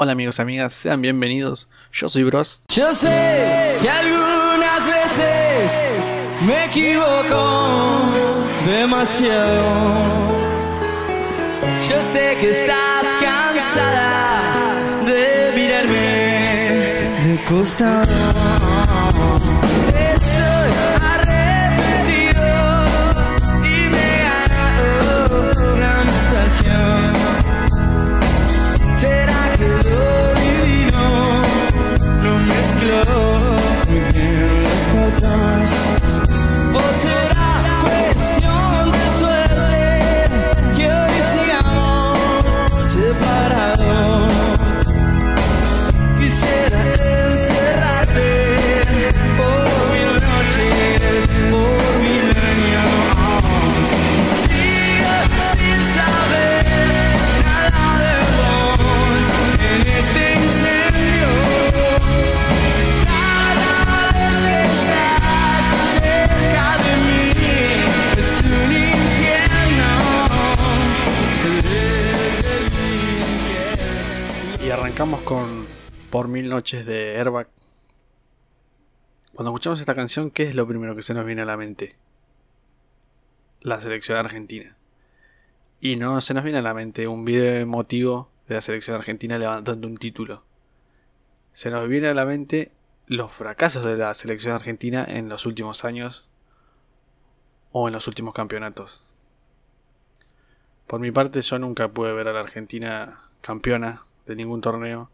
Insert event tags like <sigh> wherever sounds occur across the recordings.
Hola amigos amigas, sean bienvenidos. Yo soy Bros. Yo sé que algunas veces me equivoco demasiado. Yo sé que estás cansada de mirarme de costado. Con Por Mil Noches de Airbag. Cuando escuchamos esta canción, ¿qué es lo primero que se nos viene a la mente? La selección argentina. Y no se nos viene a la mente un video emotivo de la selección argentina levantando un título. Se nos viene a la mente los fracasos de la selección argentina en los últimos años o en los últimos campeonatos. Por mi parte, yo nunca pude ver a la Argentina campeona de ningún torneo.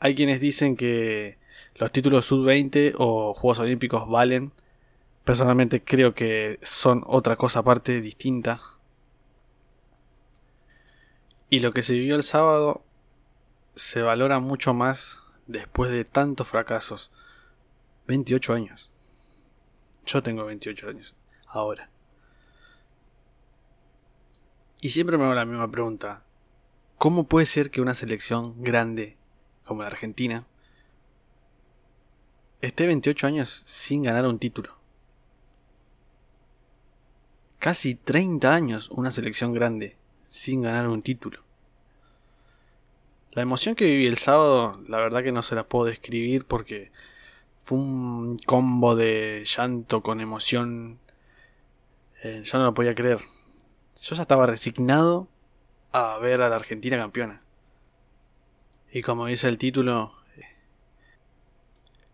Hay quienes dicen que los títulos sub-20 o Juegos Olímpicos valen. Personalmente creo que son otra cosa aparte, distinta. Y lo que se vivió el sábado se valora mucho más después de tantos fracasos. 28 años. Yo tengo 28 años. Ahora. Y siempre me hago la misma pregunta. ¿Cómo puede ser que una selección grande como la Argentina esté 28 años sin ganar un título? Casi 30 años una selección grande sin ganar un título. La emoción que viví el sábado, la verdad que no se la puedo describir porque fue un combo de llanto con emoción. Eh, yo no lo podía creer. Yo ya estaba resignado a ver a la Argentina campeona. Y como dice el título,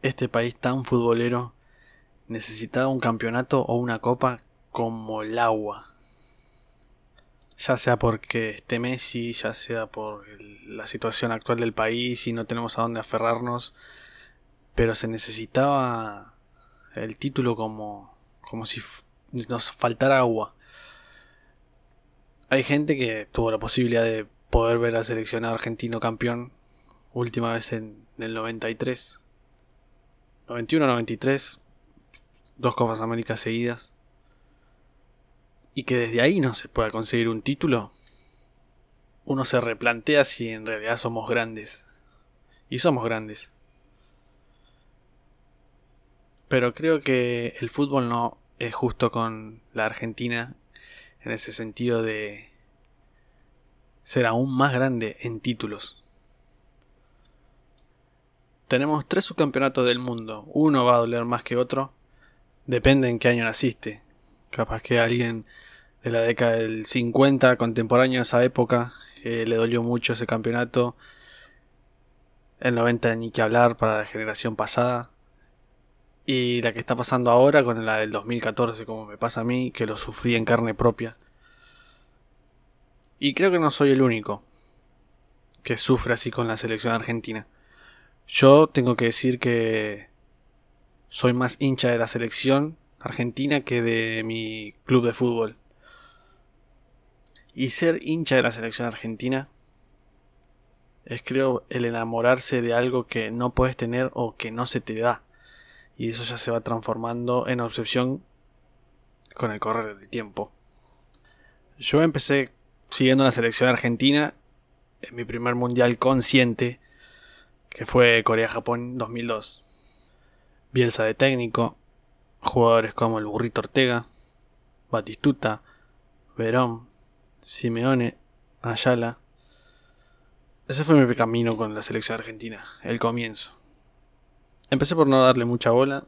este país tan futbolero necesitaba un campeonato o una copa como el agua. Ya sea porque esté Messi, ya sea por la situación actual del país y no tenemos a dónde aferrarnos, pero se necesitaba el título como, como si nos faltara agua. Hay gente que tuvo la posibilidad de poder ver al seleccionado argentino campeón última vez en, en el 93. 91-93, dos Copas Américas seguidas. Y que desde ahí no se pueda conseguir un título, uno se replantea si en realidad somos grandes. Y somos grandes. Pero creo que el fútbol no es justo con la Argentina en ese sentido de ser aún más grande en títulos. Tenemos tres subcampeonatos del mundo. Uno va a doler más que otro. Depende en qué año naciste. Capaz que alguien de la década del 50, contemporáneo a esa época, eh, le dolió mucho ese campeonato. El 90 ni que hablar para la generación pasada. Y la que está pasando ahora con la del 2014, como me pasa a mí, que lo sufrí en carne propia. Y creo que no soy el único que sufre así con la selección argentina. Yo tengo que decir que soy más hincha de la selección argentina que de mi club de fútbol. Y ser hincha de la selección argentina es creo el enamorarse de algo que no puedes tener o que no se te da. Y eso ya se va transformando en obsesión con el correr del tiempo. Yo empecé siguiendo la selección argentina en mi primer mundial consciente, que fue Corea-Japón 2002. Bielsa de técnico, jugadores como el Burrito Ortega, Batistuta, Verón, Simeone, Ayala. Ese fue mi camino con la selección argentina, el comienzo. Empecé por no darle mucha bola.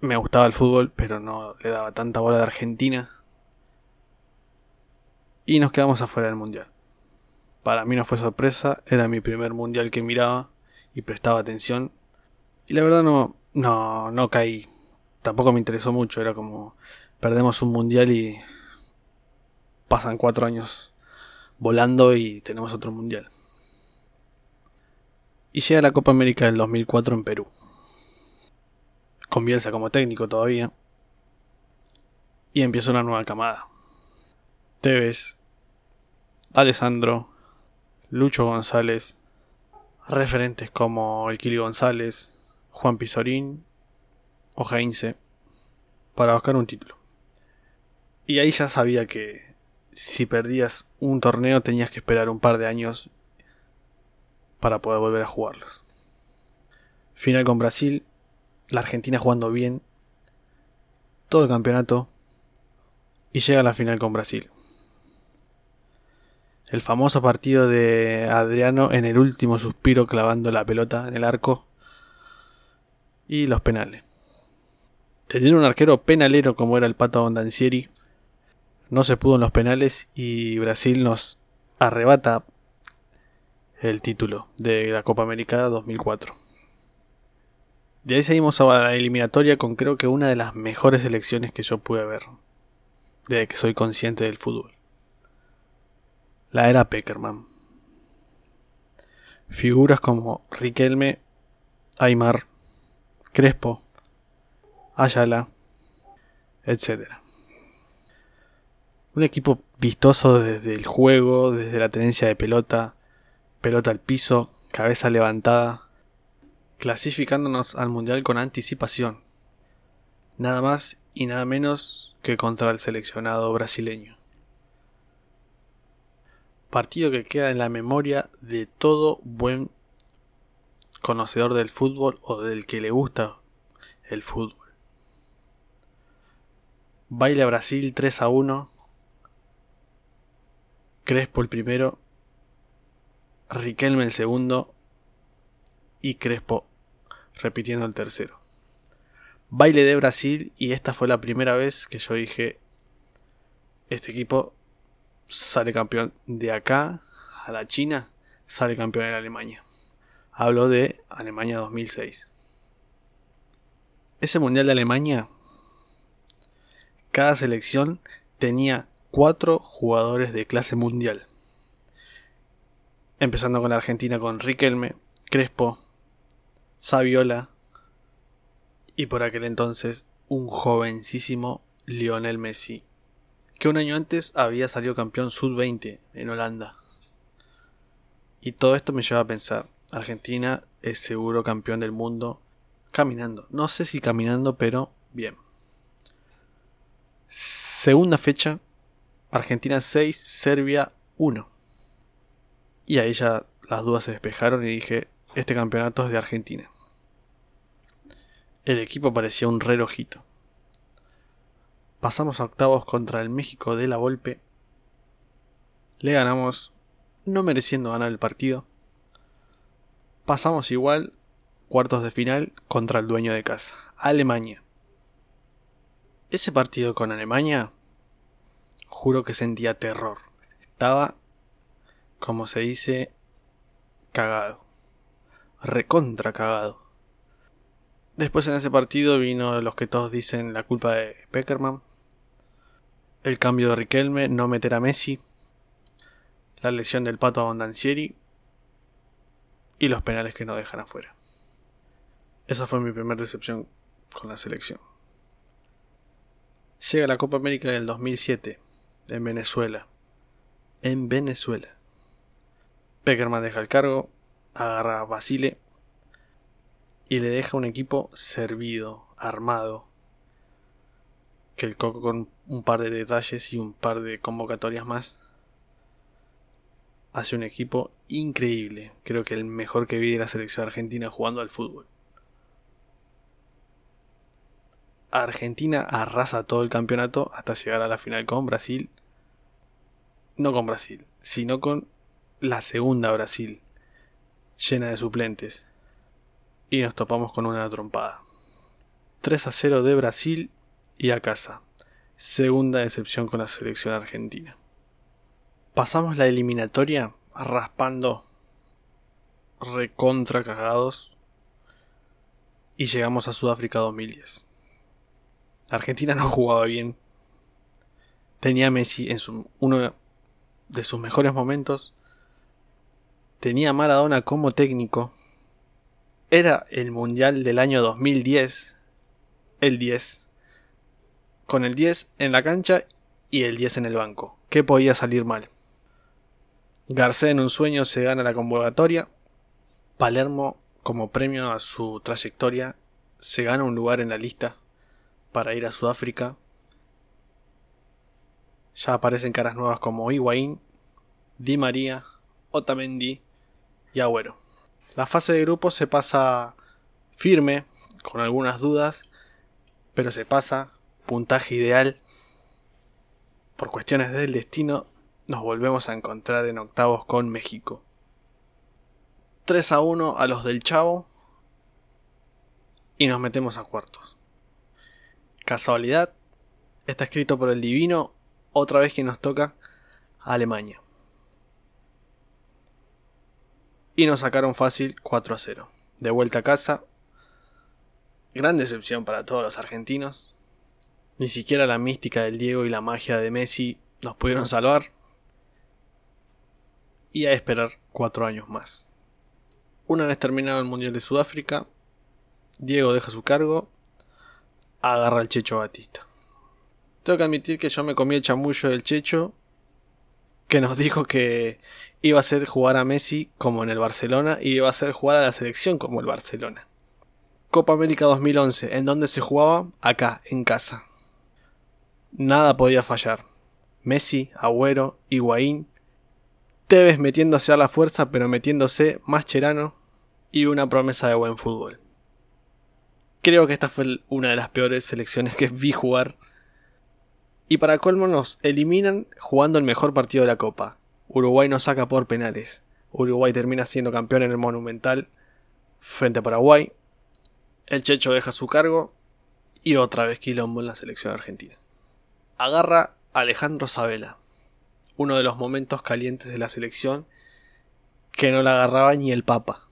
Me gustaba el fútbol, pero no le daba tanta bola de Argentina. Y nos quedamos afuera del mundial. Para mí no fue sorpresa, era mi primer mundial que miraba y prestaba atención. Y la verdad no, no, no caí. Tampoco me interesó mucho, era como perdemos un mundial y pasan cuatro años volando y tenemos otro mundial. Y llega la Copa América del 2004 en Perú. Con como técnico todavía. Y empieza una nueva camada. Tevez, Alessandro, Lucho González, referentes como el Kili González, Juan Pizorín o Heinze, para buscar un título. Y ahí ya sabía que si perdías un torneo tenías que esperar un par de años para poder volver a jugarlos. Final con Brasil, la Argentina jugando bien, todo el campeonato y llega a la final con Brasil. El famoso partido de Adriano en el último suspiro clavando la pelota en el arco y los penales. Tener un arquero penalero como era el Pato Bondancieri no se pudo en los penales y Brasil nos arrebata el título de la Copa América 2004. De ahí seguimos a la eliminatoria con creo que una de las mejores elecciones que yo pude ver desde que soy consciente del fútbol. La era Peckerman. Figuras como Riquelme, Aymar, Crespo, Ayala, etc. Un equipo vistoso desde el juego, desde la tenencia de pelota, pelota al piso, cabeza levantada, clasificándonos al Mundial con anticipación. Nada más y nada menos que contra el seleccionado brasileño. Partido que queda en la memoria de todo buen conocedor del fútbol o del que le gusta el fútbol. Baila Brasil 3 a 1. Crespo el primero. Riquelme el segundo. Y Crespo repitiendo el tercero. Baile de Brasil y esta fue la primera vez que yo dije, este equipo sale campeón de acá a la China, sale campeón en Alemania. Hablo de Alemania 2006. Ese Mundial de Alemania, cada selección tenía cuatro jugadores de clase mundial. Empezando con Argentina con Riquelme, Crespo, Saviola y por aquel entonces un jovencísimo Lionel Messi, que un año antes había salido campeón sub-20 en Holanda. Y todo esto me lleva a pensar, Argentina es seguro campeón del mundo caminando. No sé si caminando, pero bien. Segunda fecha, Argentina 6, Serbia 1. Y ahí ya las dudas se despejaron y dije, este campeonato es de Argentina. El equipo parecía un relojito. Pasamos a octavos contra el México de la Volpe. Le ganamos, no mereciendo ganar el partido. Pasamos igual, cuartos de final, contra el dueño de casa, Alemania. Ese partido con Alemania, juro que sentía terror. Estaba, como se dice, cagado. Recontra cagado. Después en ese partido vino los que todos dicen la culpa de Peckerman. El cambio de Riquelme, no meter a Messi. La lesión del pato a Bondancieri. Y los penales que no dejan afuera. Esa fue mi primera decepción con la selección. Llega la Copa América del 2007 en Venezuela. En Venezuela. Peckerman deja el cargo, agarra a Basile y le deja un equipo servido, armado. Que el Coco con un par de detalles y un par de convocatorias más hace un equipo increíble. Creo que el mejor que vi de la selección argentina jugando al fútbol. Argentina arrasa todo el campeonato hasta llegar a la final con Brasil. No con Brasil, sino con la segunda Brasil, llena de suplentes. Y nos topamos con una trompada. 3 a 0 de Brasil y a casa. Segunda decepción con la selección argentina. Pasamos la eliminatoria raspando recontra cagados y llegamos a Sudáfrica 2010. Argentina no jugaba bien. Tenía Messi en uno de sus mejores momentos. Tenía Maradona como técnico. Era el Mundial del año 2010. El 10. Con el 10 en la cancha y el 10 en el banco. ¿Qué podía salir mal? Garcés en un sueño se gana la convocatoria. Palermo, como premio a su trayectoria, se gana un lugar en la lista para ir a Sudáfrica. Ya aparecen caras nuevas como Higuaín, Di María, Otamendi y Agüero. La fase de grupos se pasa firme, con algunas dudas, pero se pasa, puntaje ideal. Por cuestiones del destino, nos volvemos a encontrar en octavos con México. 3 a 1 a los del Chavo y nos metemos a cuartos. Casualidad, está escrito por el Divino, otra vez que nos toca Alemania. Y nos sacaron fácil 4 a 0. De vuelta a casa. Gran decepción para todos los argentinos. Ni siquiera la mística del Diego y la magia de Messi nos pudieron salvar. Y a esperar 4 años más. Una vez terminado el Mundial de Sudáfrica, Diego deja su cargo, agarra al Checho Batista. Tengo que admitir que yo me comí el chamullo del Checho, que nos <laughs> dijo que iba a hacer jugar a Messi como en el Barcelona y iba a hacer jugar a la selección como el Barcelona. Copa América 2011, ¿en dónde se jugaba? Acá, en casa. Nada podía fallar. Messi, Agüero, Higuaín, Tevez metiéndose a la fuerza pero metiéndose más cherano y una promesa de buen fútbol. Creo que esta fue una de las peores selecciones que vi jugar. Y para colmo nos eliminan jugando el mejor partido de la Copa. Uruguay nos saca por penales. Uruguay termina siendo campeón en el Monumental frente a Paraguay. El Checho deja su cargo y otra vez quilombo en la selección argentina. Agarra Alejandro Sabela, uno de los momentos calientes de la selección que no la agarraba ni el Papa.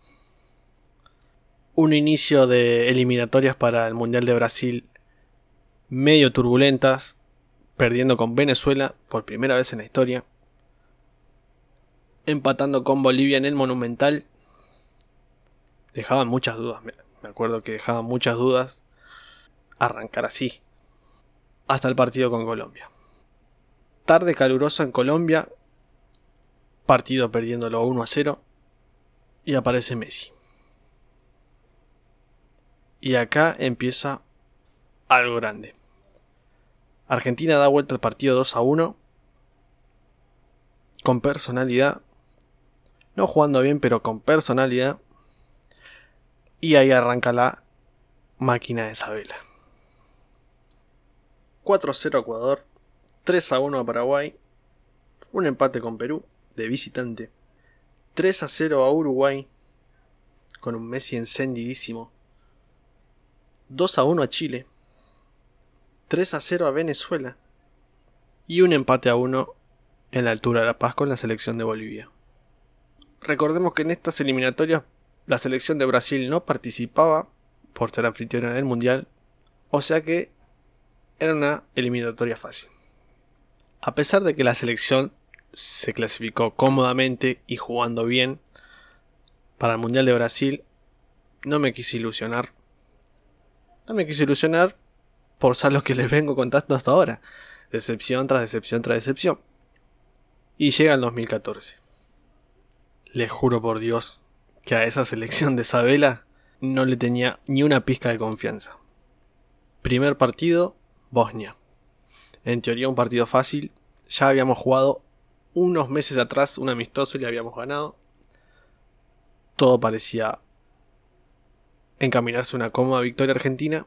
Un inicio de eliminatorias para el Mundial de Brasil medio turbulentas, perdiendo con Venezuela por primera vez en la historia, empatando con Bolivia en el Monumental. Dejaban muchas dudas, me acuerdo que dejaban muchas dudas arrancar así, hasta el partido con Colombia tarde calurosa en Colombia, partido perdiéndolo 1 a 0, y aparece Messi. Y acá empieza algo grande. Argentina da vuelta al partido 2 a 1, con personalidad, no jugando bien, pero con personalidad, y ahí arranca la máquina de Isabela. 4-0 Ecuador, 3 a 1 a Paraguay, un empate con Perú de visitante, 3 a 0 a Uruguay con un Messi encendidísimo, 2 a 1 a Chile, 3 a 0 a Venezuela y un empate a 1 en la altura de La Paz con la selección de Bolivia. Recordemos que en estas eliminatorias la selección de Brasil no participaba por ser anfitriona del Mundial, o sea que era una eliminatoria fácil. A pesar de que la selección se clasificó cómodamente y jugando bien para el Mundial de Brasil, no me quise ilusionar. No me quise ilusionar por ser lo que les vengo contando hasta ahora. Decepción tras decepción tras decepción. Y llega el 2014. Les juro por Dios que a esa selección de Isabela no le tenía ni una pizca de confianza. Primer partido, Bosnia en teoría un partido fácil. Ya habíamos jugado unos meses atrás un amistoso y le habíamos ganado. Todo parecía encaminarse a una cómoda victoria argentina.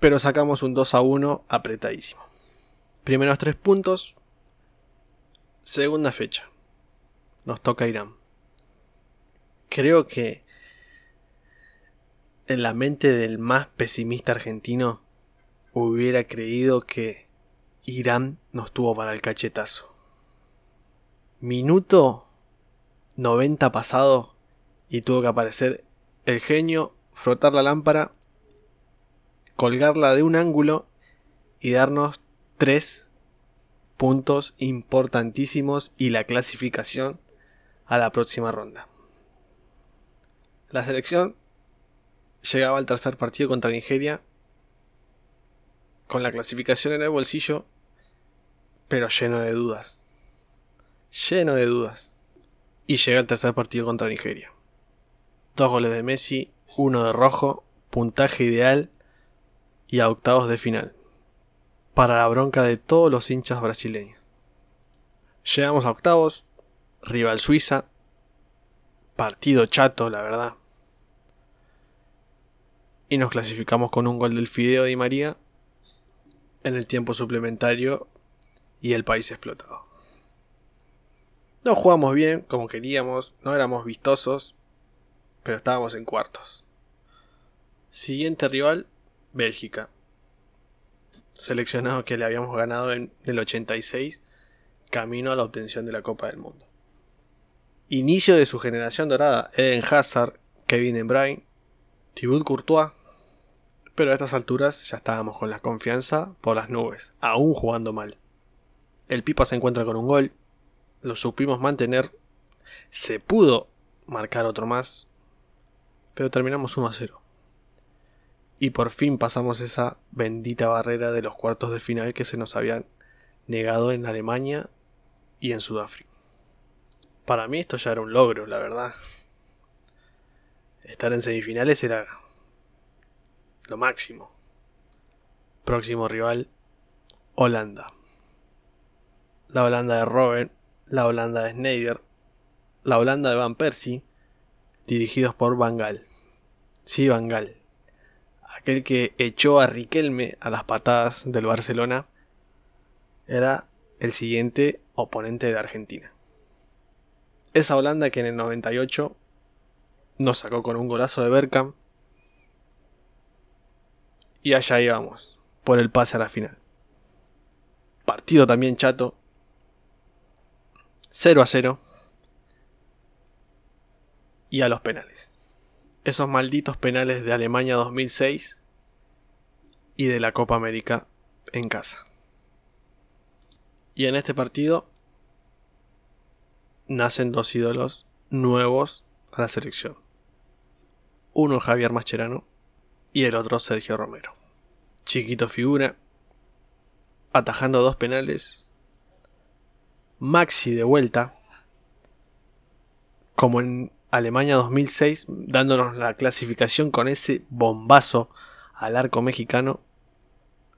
Pero sacamos un 2 a 1 apretadísimo. Primeros tres puntos. Segunda fecha. nos toca Irán. Creo que en la mente del más pesimista argentino hubiera creído que Irán nos tuvo para el cachetazo. Minuto 90 pasado y tuvo que aparecer el genio, frotar la lámpara, colgarla de un ángulo y darnos tres puntos importantísimos y la clasificación a la próxima ronda. La selección llegaba al tercer partido contra Nigeria con la clasificación en el bolsillo, pero lleno de dudas. Lleno de dudas. Y llega el tercer partido contra Nigeria. Dos goles de Messi, uno de rojo, puntaje ideal y a octavos de final. Para la bronca de todos los hinchas brasileños. Llegamos a octavos, rival Suiza, partido chato, la verdad. Y nos clasificamos con un gol del Fideo Di María en el tiempo suplementario y el país explotado. No jugamos bien como queríamos, no éramos vistosos, pero estábamos en cuartos. Siguiente rival, Bélgica. Seleccionado que le habíamos ganado en el 86, camino a la obtención de la Copa del Mundo. Inicio de su generación dorada, Eden Hazard, Kevin De Bruyne, Thibaut Courtois, pero a estas alturas ya estábamos con la confianza por las nubes, aún jugando mal. El Pipa se encuentra con un gol, lo supimos mantener, se pudo marcar otro más, pero terminamos 1 a 0. Y por fin pasamos esa bendita barrera de los cuartos de final que se nos habían negado en Alemania y en Sudáfrica. Para mí esto ya era un logro, la verdad. Estar en semifinales era lo máximo. Próximo rival, Holanda. La Holanda de Robben, la Holanda de Snyder, la Holanda de Van Persie, dirigidos por Van Gaal. Sí, Van Gaal. Aquel que echó a Riquelme a las patadas del Barcelona era el siguiente oponente de Argentina. Esa Holanda que en el 98 nos sacó con un golazo de Bergkamp y allá íbamos, por el pase a la final. Partido también chato. 0 a 0. Y a los penales. Esos malditos penales de Alemania 2006 y de la Copa América en casa. Y en este partido nacen dos ídolos nuevos a la selección. Uno Javier Mascherano y el otro Sergio Romero. Chiquito figura, atajando dos penales. Maxi de vuelta, como en Alemania 2006, dándonos la clasificación con ese bombazo al arco mexicano,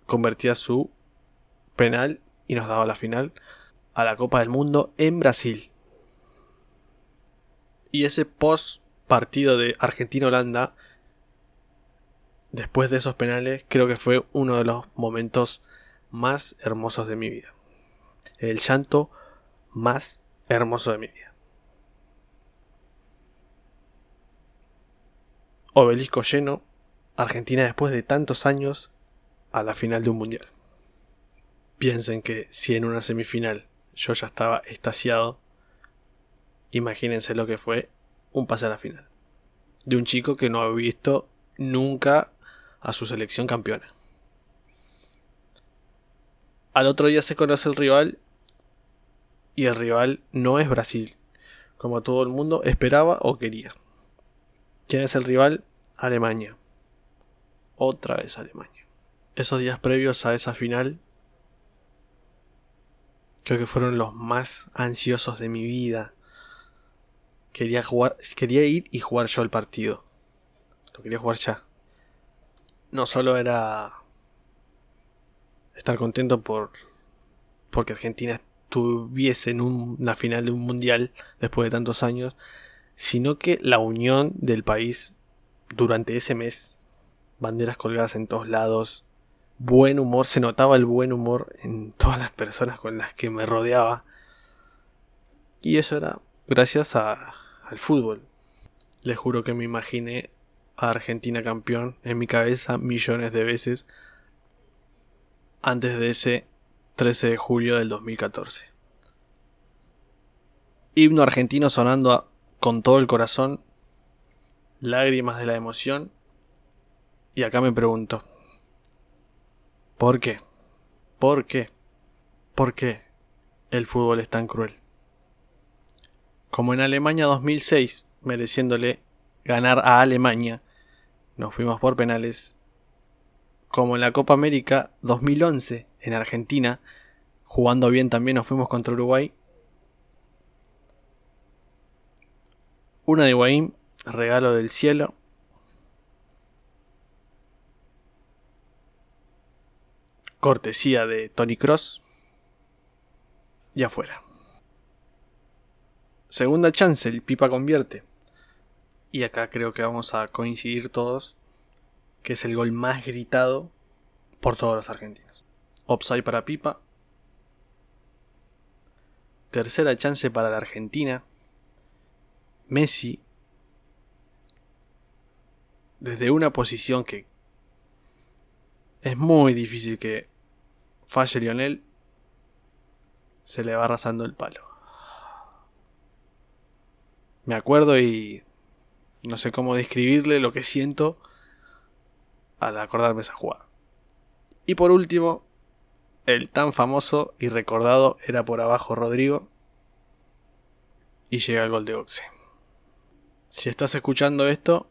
convertía su penal y nos daba la final a la Copa del Mundo en Brasil. Y ese post partido de Argentina-Holanda después de esos penales, creo que fue uno de los momentos más hermosos de mi vida. El llanto más hermoso de mi vida. Obelisco lleno, Argentina después de tantos años a la final de un mundial. Piensen que si en una semifinal yo ya estaba estasiado, imagínense lo que fue un pase a la final. De un chico que no había visto nunca a su selección campeona. Al otro día se conoce el rival y el rival no es Brasil, como todo el mundo esperaba o quería. ¿Quién es el rival? Alemania. Otra vez Alemania. Esos días previos a esa final creo que fueron los más ansiosos de mi vida. Quería jugar, quería ir y jugar yo el partido. Lo quería jugar ya no solo era estar contento por porque Argentina estuviese en una final de un mundial después de tantos años, sino que la unión del país durante ese mes, banderas colgadas en todos lados, buen humor, se notaba el buen humor en todas las personas con las que me rodeaba. Y eso era gracias al fútbol. Les juro que me imaginé a Argentina campeón en mi cabeza millones de veces antes de ese 13 de julio del 2014. Himno argentino sonando con todo el corazón, lágrimas de la emoción. Y acá me pregunto, ¿por qué? ¿Por qué? ¿Por qué el fútbol es tan cruel? Como en Alemania 2006, mereciéndole ganar a Alemania, nos fuimos por penales. Como en la Copa América 2011, en Argentina, jugando bien también nos fuimos contra Uruguay. Una de Higuaín, regalo del cielo. Cortesía de Tony Cross. Y afuera. Segunda chance, el Pipa convierte. Y acá creo que vamos a coincidir todos que es el gol más gritado por todos los argentinos. Offside para Pipa. Tercera chance para la Argentina. Messi desde una posición que es muy difícil que falle Lionel, se le va arrasando el palo. Me acuerdo y no sé cómo describirle lo que siento al acordarme esa jugada. Y por último, el tan famoso y recordado era por abajo Rodrigo y llega el gol de Oxe. Si estás escuchando esto,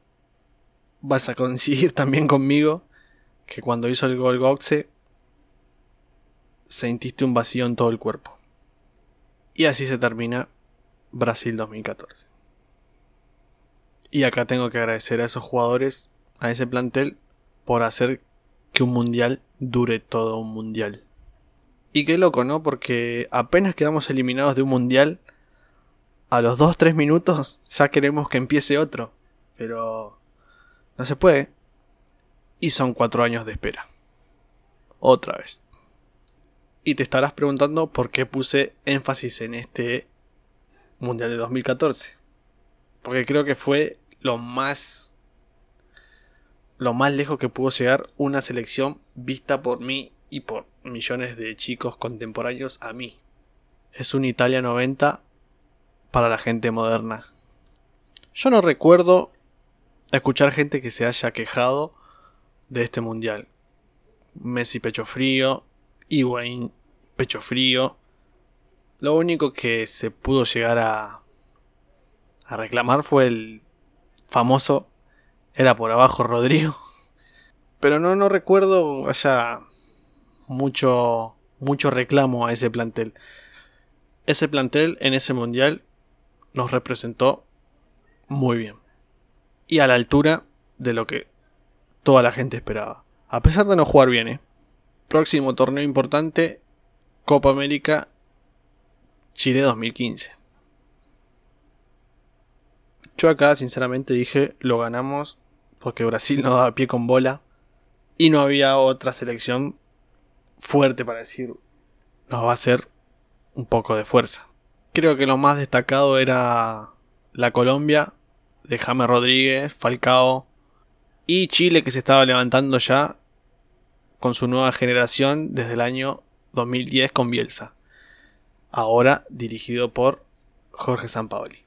vas a coincidir <laughs> también conmigo que cuando hizo el gol Goxe sentiste un vacío en todo el cuerpo. Y así se termina Brasil 2014. Y acá tengo que agradecer a esos jugadores, a ese plantel, por hacer que un mundial dure todo un mundial. Y qué loco, ¿no? Porque apenas quedamos eliminados de un mundial, a los 2-3 minutos ya queremos que empiece otro. Pero no se puede. Y son 4 años de espera. Otra vez. Y te estarás preguntando por qué puse énfasis en este Mundial de 2014. Porque creo que fue lo más lo más lejos que pudo llegar una selección vista por mí y por millones de chicos contemporáneos a mí. Es un Italia 90 para la gente moderna. Yo no recuerdo escuchar gente que se haya quejado de este mundial. Messi pecho frío, Higuaín pecho frío. Lo único que se pudo llegar a, a reclamar fue el famoso era por abajo Rodrigo. <laughs> Pero no, no recuerdo haya mucho, mucho reclamo a ese plantel. Ese plantel en ese mundial nos representó muy bien. Y a la altura de lo que toda la gente esperaba. A pesar de no jugar bien, ¿eh? Próximo torneo importante, Copa América Chile 2015. Yo acá sinceramente dije, lo ganamos porque Brasil no daba pie con bola y no había otra selección fuerte para decir, nos va a hacer un poco de fuerza. Creo que lo más destacado era la Colombia de James Rodríguez, Falcao y Chile que se estaba levantando ya con su nueva generación desde el año 2010 con Bielsa. Ahora dirigido por Jorge Sampaoli.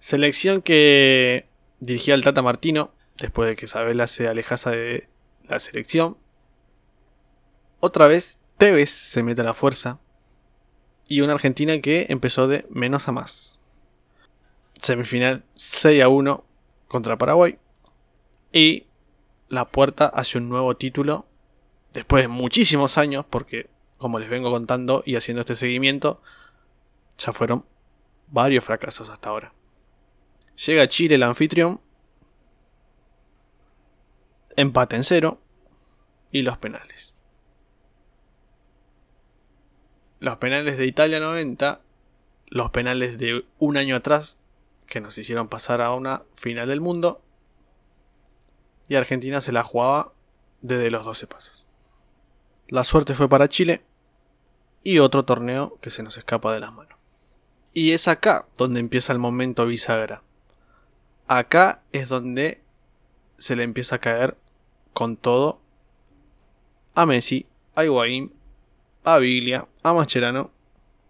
Selección que dirigía el Tata Martino después de que Isabela se alejase de la selección. Otra vez Tevez se mete a la fuerza y una Argentina que empezó de menos a más. Semifinal 6 a 1 contra Paraguay y la puerta hacia un nuevo título después de muchísimos años porque como les vengo contando y haciendo este seguimiento ya fueron varios fracasos hasta ahora. Llega Chile el anfitrión. Empate en cero. Y los penales. Los penales de Italia 90. Los penales de un año atrás. Que nos hicieron pasar a una final del mundo. Y Argentina se la jugaba desde los 12 pasos. La suerte fue para Chile. Y otro torneo que se nos escapa de las manos. Y es acá donde empieza el momento bisagra. Acá es donde se le empieza a caer con todo a Messi, a Higuaín, a Biglia, a Mascherano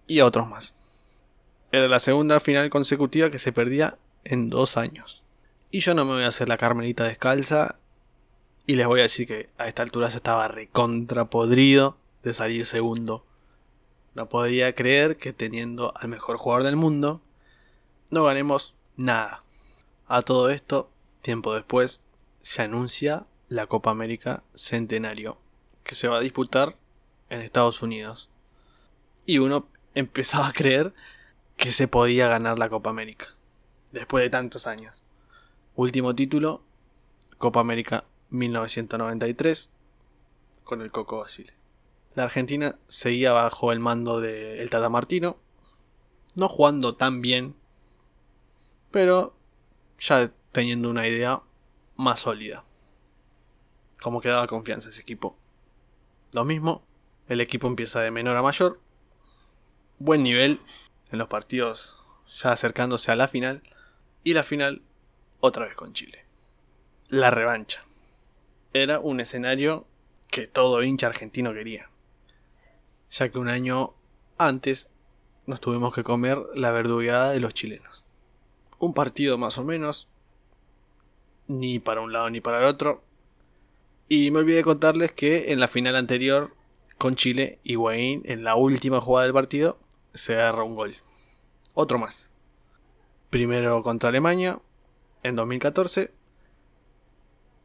y a otros más. Era la segunda final consecutiva que se perdía en dos años. Y yo no me voy a hacer la carmelita descalza y les voy a decir que a esta altura se estaba recontrapodrido de salir segundo. No podría creer que teniendo al mejor jugador del mundo no ganemos nada. A todo esto, tiempo después, se anuncia la Copa América Centenario, que se va a disputar en Estados Unidos. Y uno empezaba a creer que se podía ganar la Copa América, después de tantos años. Último título, Copa América 1993, con el Coco Basile. La Argentina seguía bajo el mando de el Tata Martino, no jugando tan bien, pero ya teniendo una idea más sólida. Como que daba confianza ese equipo. Lo mismo, el equipo empieza de menor a mayor. Buen nivel en los partidos ya acercándose a la final. Y la final otra vez con Chile. La revancha. Era un escenario que todo hincha argentino quería. Ya que un año antes nos tuvimos que comer la verdugueada de los chilenos. Un partido más o menos. Ni para un lado ni para el otro. Y me olvidé contarles que en la final anterior con Chile, Higuaín en la última jugada del partido se agarra un gol. Otro más. Primero contra Alemania en 2014.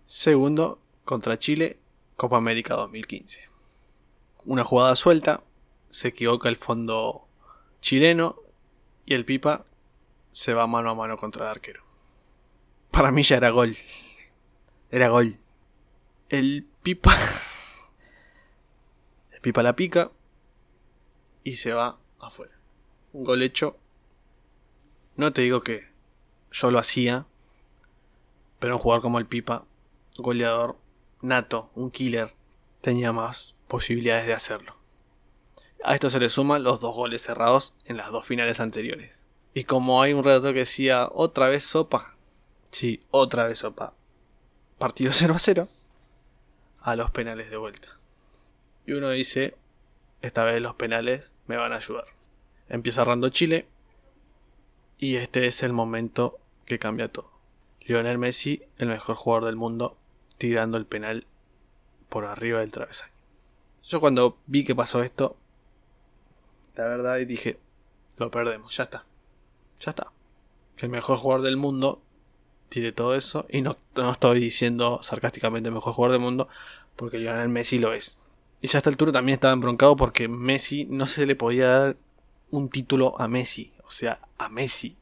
Segundo contra Chile, Copa América 2015. Una jugada suelta, se equivoca el fondo chileno y el Pipa se va mano a mano contra el arquero. Para mí ya era gol. Era gol. El Pipa... <laughs> El Pipa la pica y se va afuera. Un gol hecho. No te digo que yo lo hacía, pero un jugador como el Pipa, goleador nato, un killer, tenía más posibilidades de hacerlo. A esto se le suman los dos goles cerrados en las dos finales anteriores. Y como hay un relato que decía, otra vez sopa. Sí, otra vez sopa. Partido <laughs> 0 a 0. A los penales de vuelta. Y uno dice, esta vez los penales me van a ayudar. Empieza errando Chile. Y este es el momento que cambia todo. Lionel Messi, el mejor jugador del mundo, tirando el penal por arriba del travesaño. Yo cuando vi que pasó esto, la verdad dije, lo perdemos, ya está. Ya está. Que el mejor jugador del mundo tire todo eso. Y no, no estoy diciendo sarcásticamente el mejor jugador del mundo, porque Lionel Messi lo es. Y ya a esta altura también estaba embroncado porque Messi no se le podía dar un título a Messi. O sea, a Messi.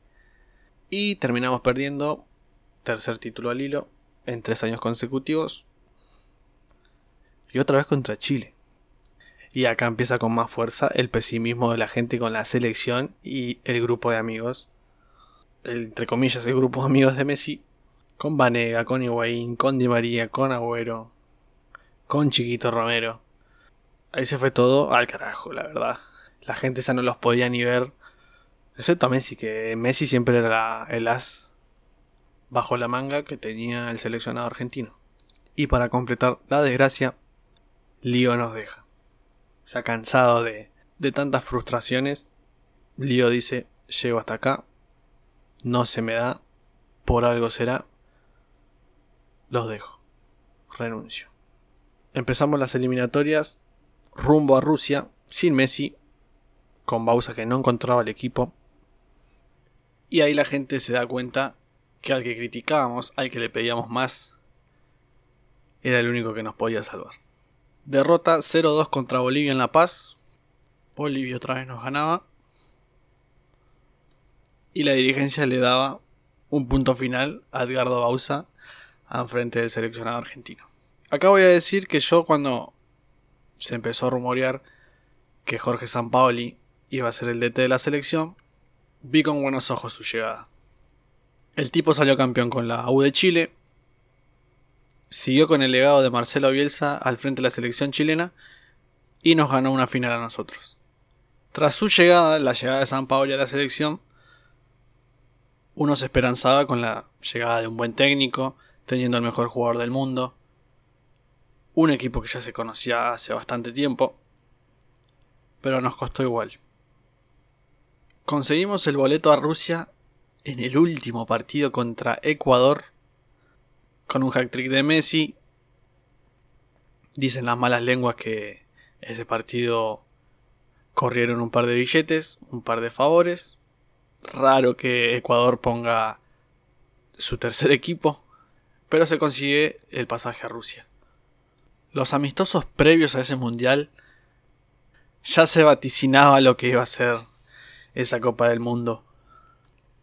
Y terminamos perdiendo tercer título al hilo en tres años consecutivos. Y otra vez contra Chile. Y acá empieza con más fuerza el pesimismo de la gente con la selección y el grupo de amigos. Entre comillas, el grupo de amigos de Messi. Con Vanega, con Higuaín, con Di María, con Agüero, con Chiquito Romero. Ahí se fue todo al carajo, la verdad. La gente ya no los podía ni ver. Excepto a Messi, que Messi siempre era el as bajo la manga que tenía el seleccionado argentino. Y para completar la desgracia, Lío nos deja. Ya cansado de, de tantas frustraciones, Lío dice, llego hasta acá, no se me da, por algo será, los dejo, renuncio. Empezamos las eliminatorias rumbo a Rusia, sin Messi, con Bausa que no encontraba el equipo. Y ahí la gente se da cuenta que al que criticábamos, al que le pedíamos más, era el único que nos podía salvar. Derrota 0-2 contra Bolivia en La Paz. Bolivia otra vez nos ganaba. Y la dirigencia le daba un punto final a Edgardo Bausa a frente del seleccionado argentino. Acá voy a decir que yo cuando se empezó a rumorear que Jorge Sampaoli iba a ser el DT de la selección, vi con buenos ojos su llegada. El tipo salió campeón con la U de Chile, siguió con el legado de Marcelo Bielsa al frente de la selección chilena y nos ganó una final a nosotros. Tras su llegada, la llegada de San Paolo a la selección, uno se esperanzaba con la llegada de un buen técnico, teniendo el mejor jugador del mundo, un equipo que ya se conocía hace bastante tiempo, pero nos costó igual. Conseguimos el boleto a Rusia en el último partido contra Ecuador, con un hack trick de Messi. Dicen las malas lenguas que ese partido corrieron un par de billetes, un par de favores. Raro que Ecuador ponga su tercer equipo, pero se consigue el pasaje a Rusia. Los amistosos previos a ese mundial ya se vaticinaba lo que iba a ser esa Copa del Mundo.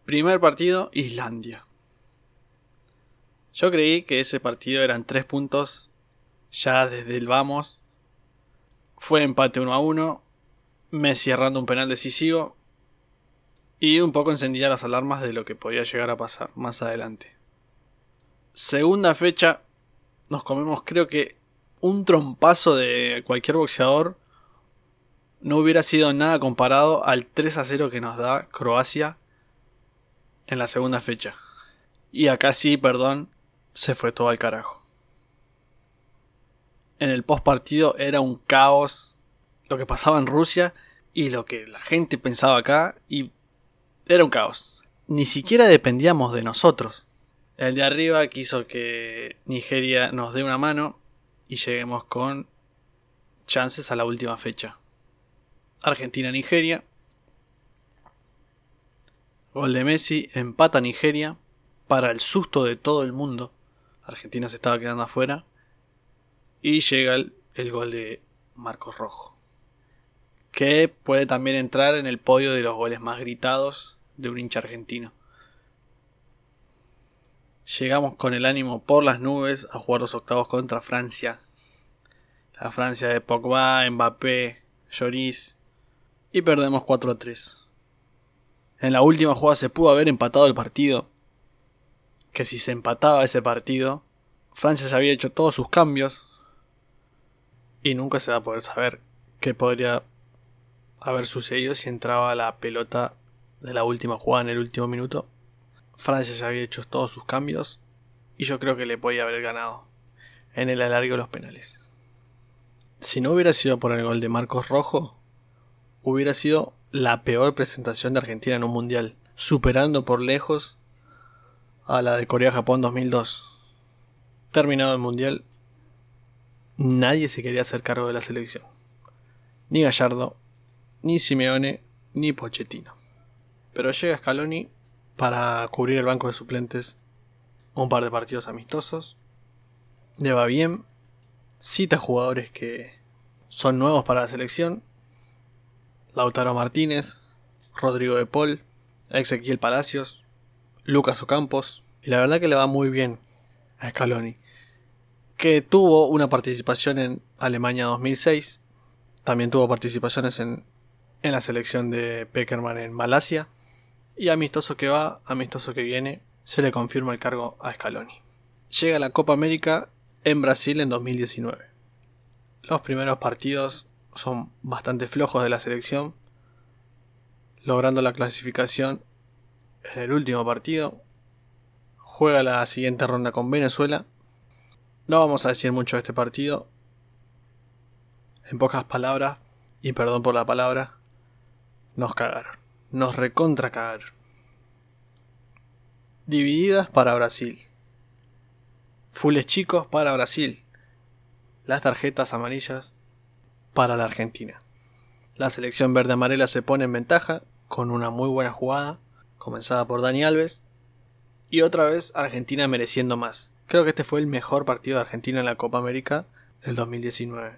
Primer partido, Islandia. Yo creí que ese partido eran tres puntos ya desde el vamos. Fue empate 1 a 1. Messi errando un penal decisivo. Y un poco encendía las alarmas de lo que podía llegar a pasar más adelante. Segunda fecha. Nos comemos creo que un trompazo de cualquier boxeador. No hubiera sido nada comparado al 3 a 0 que nos da Croacia en la segunda fecha. Y acá sí, perdón, se fue todo al carajo. En el post partido era un caos lo que pasaba en Rusia y lo que la gente pensaba acá y era un caos. Ni siquiera dependíamos de nosotros. El de arriba quiso que Nigeria nos dé una mano y lleguemos con chances a la última fecha. Argentina-Nigeria. Gol de Messi, empata Nigeria para el susto de todo el mundo. Argentina se estaba quedando afuera. Y llega el, gol de Marcos Rojo. Que puede también entrar en el podio de los goles más gritados de un hincha argentino. Llegamos con el ánimo por las nubes a jugar los octavos contra Francia. La Francia de Pogba, Mbappé, Lloris. Y perdemos 4 a 3. En la última jugada se pudo haber empatado el partido. Que si se empataba ese partido, Francia ya había hecho todos sus cambios. Y nunca se va a poder saber qué podría haber sucedido si entraba la pelota de la última jugada en el último minuto. Francia ya había hecho todos sus cambios. Y yo creo que le podía haber ganado en el alargue de los penales. Si no hubiera sido por el gol de Marcos Rojo, hubiera sido la peor presentación de Argentina en un mundial, superando por lejos a la de Corea-Japón 2002. Terminado el mundial, nadie se quería hacer cargo de la selección. Ni Gallardo, ni Simeone, ni Pochettino. Pero llega Scaloni para cubrir el banco de suplentes un par de partidos amistosos. Le va bien. Cita jugadores que son nuevos para la selección Lautaro Martínez, Rodrigo de Paul, Ezequiel Palacios, Lucas Ocampos. Y la verdad que le va muy bien a Scaloni. Que tuvo una participación en Alemania 2006. También tuvo participaciones en, en la selección de Peckerman en Malasia. Y amistoso que va, amistoso que viene, se le confirma el cargo a Scaloni. Llega la Copa América en Brasil en 2019. Los primeros partidos son bastante flojos de la selección, logrando la clasificación en el último partido. Juega la siguiente ronda con Venezuela. No vamos a decir mucho de este partido. En pocas palabras, y perdón por la palabra, nos cagaron. Nos recontra cagaron. Divididas para Brasil. Fules chicos para Brasil. Las tarjetas amarillas para la Argentina. La selección verde amarela se pone en ventaja con una muy buena jugada, comenzada por Dani Alves, y otra vez Argentina mereciendo más. Creo que este fue el mejor partido de Argentina en la Copa América del 2019.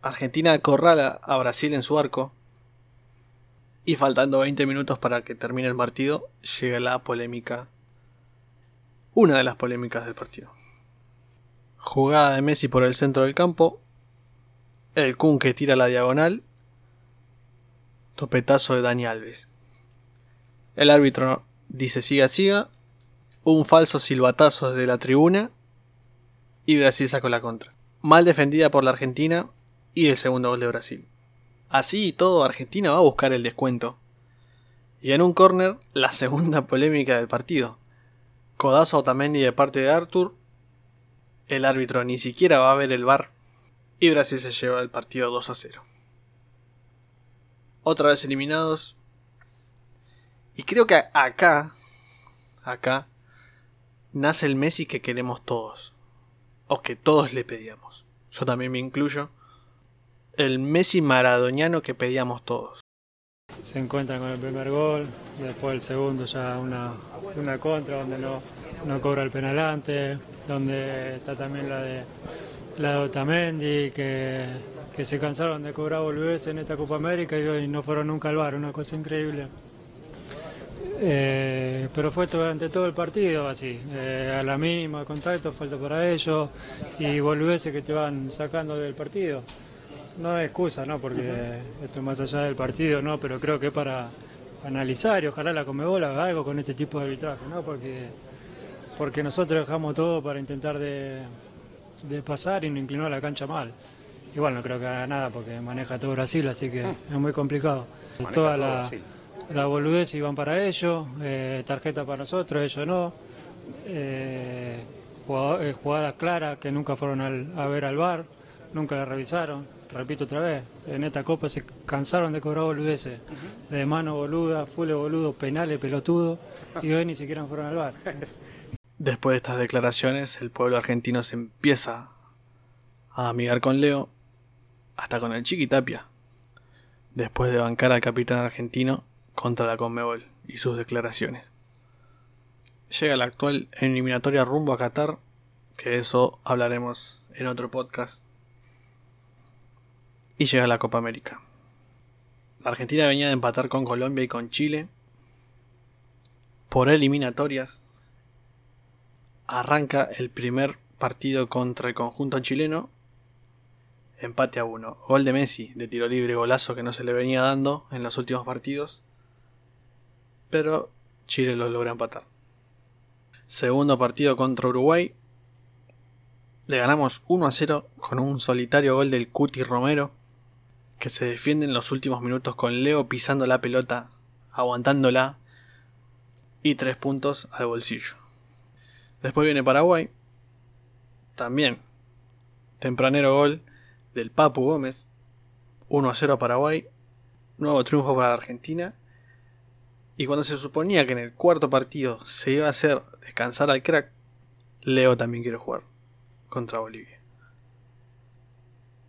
Argentina acorrala a Brasil en su arco, y faltando 20 minutos para que termine el partido, llega la polémica, una de las polémicas del partido. Jugada de Messi por el centro del campo, el Kun que tira la diagonal. Topetazo de Dani Alves. El árbitro dice siga, siga. Un falso silbatazo desde la tribuna. Y Brasil sacó la contra. Mal defendida por la Argentina. Y el segundo gol de Brasil. Así y todo, Argentina va a buscar el descuento. Y en un córner, la segunda polémica del partido. Codazo a Otamendi de parte de Arthur. El árbitro ni siquiera va a ver el bar. Y Brasil se lleva el partido 2 a 0. Otra vez eliminados. Y creo que acá, acá, nace el Messi que queremos todos. O que todos le pedíamos. Yo también me incluyo. El Messi maradoniano que pedíamos todos. se encuentran con el primer gol, después el segundo ya una, una contra donde no, no cobra el penal antes, donde está también la de la de Otamendi, que, que se cansaron de cobrar boludeces en esta Copa América y hoy no fueron nunca al bar, una cosa increíble. Eh, pero fue durante todo el partido así, eh, a la mínima contacto falta para ellos y boludeces que te van sacando del partido no es excusa, ¿no? Porque esto es más allá del partido, ¿no? Pero creo que es para analizar y ojalá la Comebol haga algo con este tipo de arbitraje, ¿no? Porque, porque nosotros dejamos todo para intentar de, de pasar y no inclinar la cancha mal. Igual no creo que haga nada porque maneja todo Brasil, así que es muy complicado. Toda la, la boludez iban para ellos, eh, tarjeta para nosotros, ellos no. Eh, eh, jugadas claras que nunca fueron al- a ver al bar, nunca la revisaron. Repito otra vez, en esta copa se cansaron de cobrar boludeces, de mano boluda, full boludo, penales, pelotudo, y hoy ni siquiera fueron al bar. <laughs> Después de estas declaraciones, el pueblo argentino se empieza a amigar con Leo, hasta con el Chiqui Tapia, después de bancar al capitán argentino contra la Conmebol y sus declaraciones. Llega la actual eliminatoria rumbo a Qatar, que eso hablaremos en otro podcast. Y llega la Copa América. La Argentina venía de empatar con Colombia y con Chile por eliminatorias arranca el primer partido contra el conjunto chileno. Empate a uno. Gol de Messi de tiro libre, golazo que no se le venía dando en los últimos partidos. Pero Chile lo logra empatar. Segundo partido contra Uruguay. Le ganamos 1 a 0 con un solitario gol del Cuti Romero. Que se defiende en los últimos minutos con Leo pisando la pelota, aguantándola. Y tres puntos al bolsillo. Después viene Paraguay. También. Tempranero gol del Papu Gómez. 1 a 0 a Paraguay. Nuevo triunfo para la Argentina. Y cuando se suponía que en el cuarto partido se iba a hacer descansar al crack, Leo también quiere jugar contra Bolivia.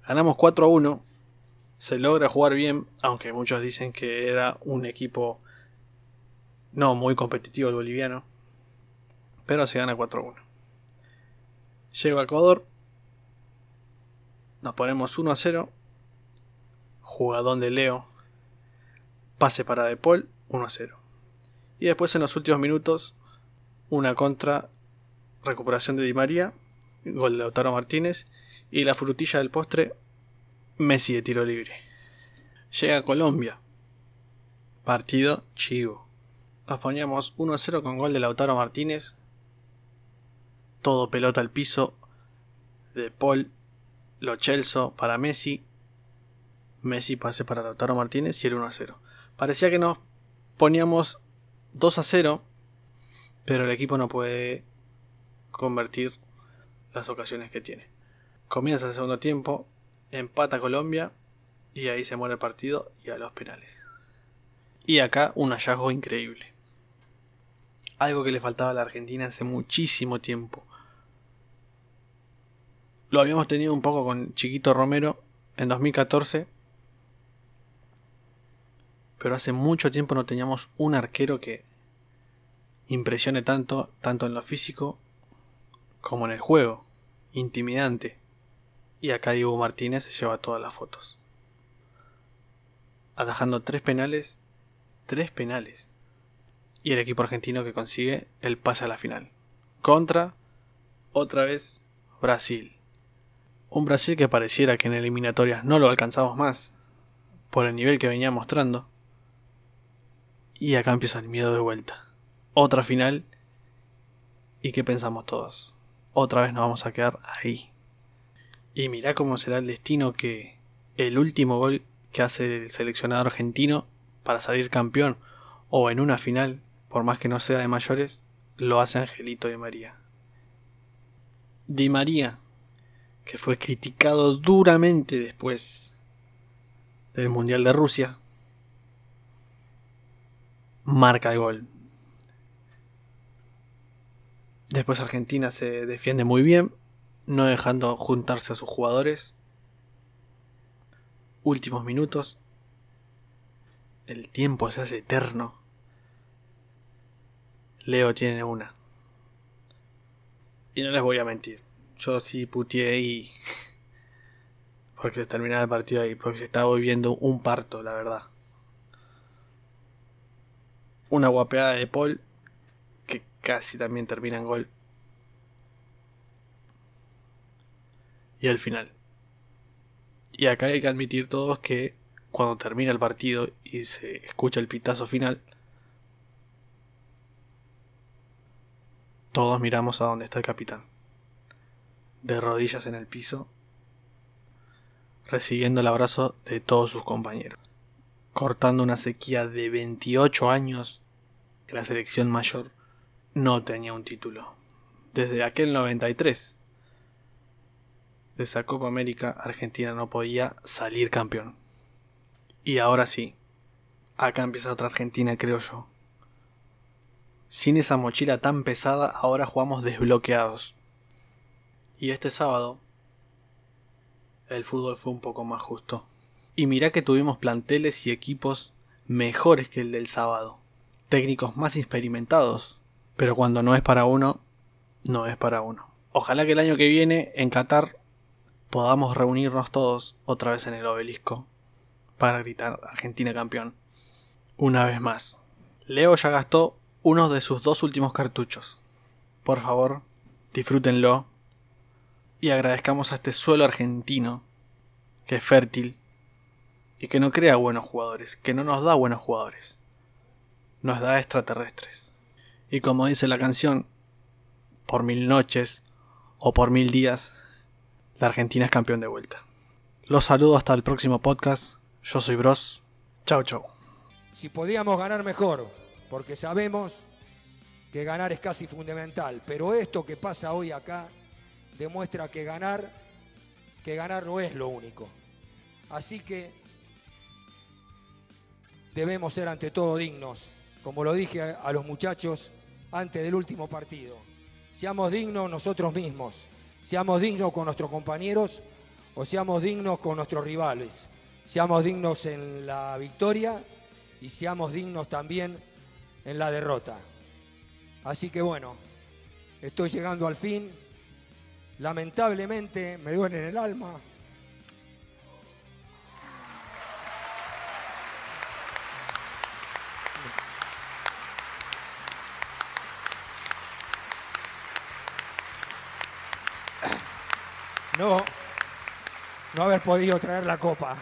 Ganamos 4 a 1. Se logra jugar bien, aunque muchos dicen que era un equipo no muy competitivo el boliviano pero se gana 4-1. Llego a Ecuador, nos ponemos 1-0, jugadón de Leo, pase para De Paul, 1-0. Y después en los últimos minutos, una contra, recuperación de Di María, gol de Lautaro Martínez, y la frutilla del postre, Messi de tiro libre. Llega a Colombia, partido chivo. Nos poníamos 1-0 con gol de Lautaro Martínez, todo pelota al piso de Paul, Lo Celso para Messi, Messi pase para Lautaro Martínez y el 1 a 0. Parecía que nos poníamos 2 a 0, pero el equipo no puede convertir las ocasiones que tiene. Comienza el segundo tiempo, empata Colombia y ahí se muere el partido y a los penales. Y acá un hallazgo increíble. Algo que le faltaba a la Argentina hace muchísimo tiempo. Lo habíamos tenido un poco con Chiquito Romero en 2014. Pero hace mucho tiempo no teníamos un arquero que impresione tanto, tanto en lo físico como en el juego. Intimidante. Y acá Diego Martínez se lleva todas las fotos. Atajando tres penales. Tres penales y el equipo argentino que consigue el pase a la final. Contra, otra vez, Brasil. Un Brasil que pareciera que en eliminatorias no lo alcanzamos más, por el nivel que venía mostrando. Y acá empieza el miedo de vuelta. Otra final. ¿Y qué pensamos todos? Otra vez nos vamos a quedar ahí. Y mirá cómo será el destino que el último gol que hace el seleccionado argentino para salir campeón o en una final, por más que no sea de mayores, lo hace Angelito Di María. Di María, que fue criticado duramente después del Mundial de Rusia, marca el gol. Después Argentina se defiende muy bien, no dejando juntarse a sus jugadores. Últimos minutos. El tiempo se hace eterno. Leo tiene una. Y no les voy a mentir. Yo sí puteé y... <laughs> Porque se terminaba el partido ahí. Porque se estaba viviendo un parto, la verdad. Una guapeada de Paul. Que casi también termina en gol. Y al final. Y acá hay que admitir todos que cuando termina el partido y se escucha el pitazo final, todos miramos a dónde está el capitán. De rodillas en el piso, recibiendo el abrazo de todos sus compañeros. Cortando una sequía de 28 años la selección mayor no tenía un título. Desde aquel 93 de esa Copa América, Argentina no podía salir campeón. Y ahora sí, acá empieza otra Argentina, creo yo. Sin esa mochila tan pesada, ahora jugamos desbloqueados. Y este sábado, el fútbol fue un poco más justo. Y mirá que tuvimos planteles y equipos mejores que el del sábado. Técnicos más experimentados. Pero cuando no es para uno, no es para uno. Ojalá que el año que viene en Qatar podamos reunirnos todos otra vez en el obelisco para gritar Argentina campeón. Una vez más. Leo ya gastó uno de sus dos últimos cartuchos. Por favor, disfrútenlo y agradezcamos a este suelo argentino que es fértil y que no crea buenos jugadores, que no nos da buenos jugadores, nos da extraterrestres. Y como dice la canción, por mil noches o por mil días, la Argentina es campeón de vuelta. Los saludo hasta el próximo podcast. Yo soy Bros. Chau, chau. Si podíamos ganar mejor, porque sabemos que ganar es casi fundamental, pero esto que pasa hoy acá demuestra que ganar, que ganar no es lo único. Así que debemos ser ante todo dignos, como lo dije a, los muchachos antes del último partido. Seamos dignos nosotros mismos, seamos dignos con nuestros compañeros o seamos dignos con nuestros rivales. Seamos dignos en la victoria y seamos dignos también en la derrota. Así que bueno, estoy llegando al fin. Lamentablemente me duele en el alma. No, no haber podido traer la copa.